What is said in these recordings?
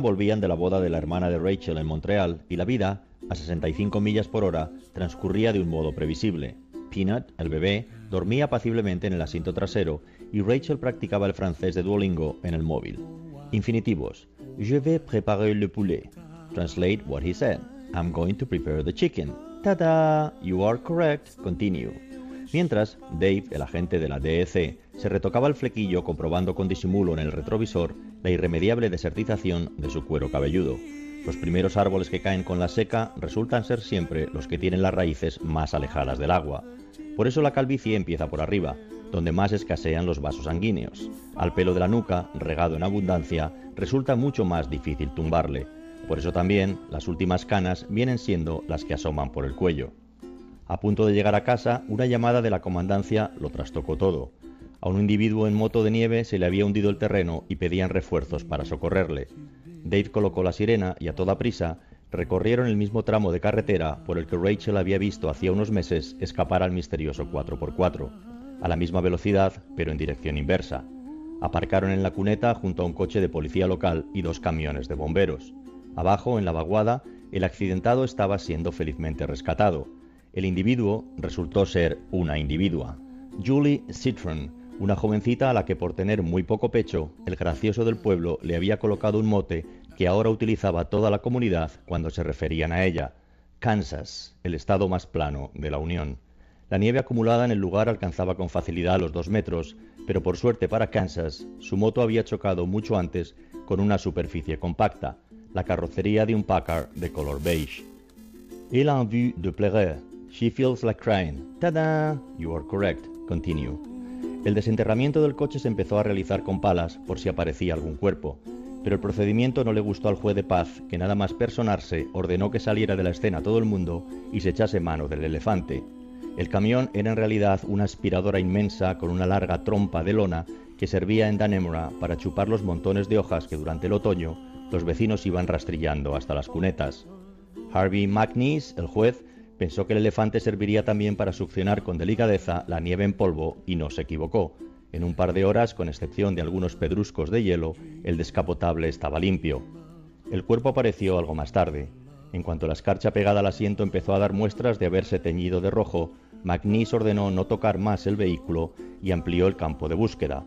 volvían de la boda de la hermana de Rachel en Montreal y la vida, a 65 millas por hora, transcurría de un modo previsible. Peanut, el bebé, dormía apaciblemente en el asiento trasero y Rachel practicaba el francés de Duolingo en el móvil. Infinitivos. Je vais préparer le poulet. Translate what he said. I'm going to prepare the chicken. ¡Tada! You are correct. Continue. Mientras, Dave, el agente de la DEC, se retocaba el flequillo comprobando con disimulo en el retrovisor la irremediable desertización de su cuero cabelludo. Los primeros árboles que caen con la seca resultan ser siempre los que tienen las raíces más alejadas del agua. Por eso la calvicie empieza por arriba, donde más escasean los vasos sanguíneos. Al pelo de la nuca, regado en abundancia, resulta mucho más difícil tumbarle. Por eso también las últimas canas vienen siendo las que asoman por el cuello. A punto de llegar a casa, una llamada de la comandancia lo trastocó todo. A un individuo en moto de nieve se le había hundido el terreno y pedían refuerzos para socorrerle. Dave colocó la sirena y a toda prisa recorrieron el mismo tramo de carretera por el que Rachel había visto hacía unos meses escapar al misterioso 4x4, a la misma velocidad pero en dirección inversa. Aparcaron en la cuneta junto a un coche de policía local y dos camiones de bomberos. Abajo, en la vaguada, el accidentado estaba siendo felizmente rescatado. El individuo resultó ser una individua. Julie Citron, una jovencita a la que por tener muy poco pecho, el gracioso del pueblo le había colocado un mote que ahora utilizaba toda la comunidad cuando se referían a ella. Kansas, el estado más plano de la Unión. La nieve acumulada en el lugar alcanzaba con facilidad los dos metros, pero por suerte para Kansas, su moto había chocado mucho antes con una superficie compacta, la carrocería de un Packard de color beige. Il a envie de pleurer, She feels like crying. ¡Tada! You are correct. Continue. El desenterramiento del coche se empezó a realizar con palas por si aparecía algún cuerpo, pero el procedimiento no le gustó al juez de paz, que nada más personarse ordenó que saliera de la escena todo el mundo y se echase mano del elefante. El camión era en realidad una aspiradora inmensa con una larga trompa de lona que servía en Danemora para chupar los montones de hojas que durante el otoño los vecinos iban rastrillando hasta las cunetas. Harvey McNeese, el juez, Pensó que el elefante serviría también para succionar con delicadeza la nieve en polvo y no se equivocó. En un par de horas, con excepción de algunos pedruscos de hielo, el descapotable estaba limpio. El cuerpo apareció algo más tarde. En cuanto la escarcha pegada al asiento empezó a dar muestras de haberse teñido de rojo, McNeese ordenó no tocar más el vehículo y amplió el campo de búsqueda.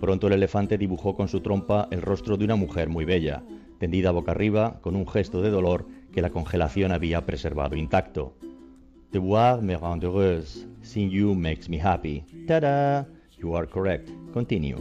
Pronto el elefante dibujó con su trompa el rostro de una mujer muy bella, tendida boca arriba, con un gesto de dolor que la congelación había preservado intacto. The voir me rend heureuse. Seeing you makes me happy. ¡Tada! You are correct. Continue.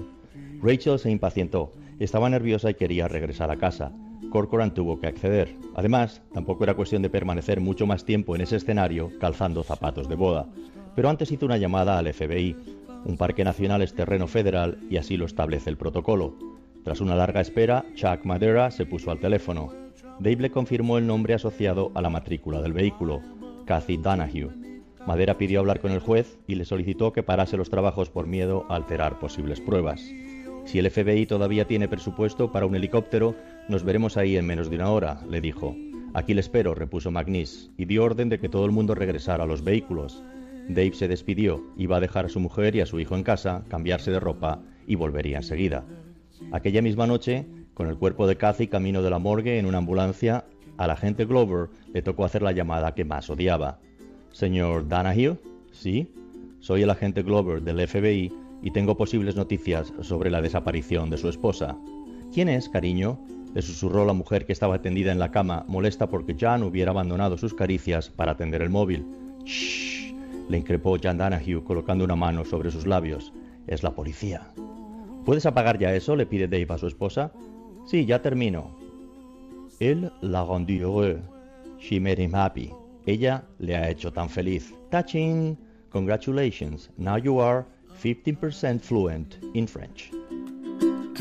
Rachel se impacientó. Estaba nerviosa y quería regresar a casa. Corcoran tuvo que acceder. Además, tampoco era cuestión de permanecer mucho más tiempo en ese escenario calzando zapatos de boda. Pero antes hizo una llamada al FBI. Un parque nacional es terreno federal y así lo establece el protocolo. Tras una larga espera, Chuck Madera se puso al teléfono. Dave le confirmó el nombre asociado a la matrícula del vehículo. Cathy Donahue. Madera pidió hablar con el juez y le solicitó que parase los trabajos por miedo a alterar posibles pruebas. Si el FBI todavía tiene presupuesto para un helicóptero, nos veremos ahí en menos de una hora, le dijo. Aquí le espero, repuso McNeese, y dio orden de que todo el mundo regresara a los vehículos. Dave se despidió, iba a dejar a su mujer y a su hijo en casa, cambiarse de ropa y volvería enseguida. Aquella misma noche, con el cuerpo de Cathy camino de la morgue en una ambulancia, al agente Glover le tocó hacer la llamada que más odiaba. Señor Danahue, sí, soy el agente Glover del FBI y tengo posibles noticias sobre la desaparición de su esposa. ¿Quién es, cariño? Le susurró la mujer que estaba tendida en la cama, molesta porque Jan hubiera abandonado sus caricias para atender el móvil. Shh, le increpó Jan Danahue colocando una mano sobre sus labios. Es la policía. ¿Puedes apagar ya eso? le pide Dave a su esposa. Sí, ya termino. Él la rendu heureux. She made him happy. Ella le ha hecho tan feliz. Touching! Congratulations. Now you are 15% fluent in French.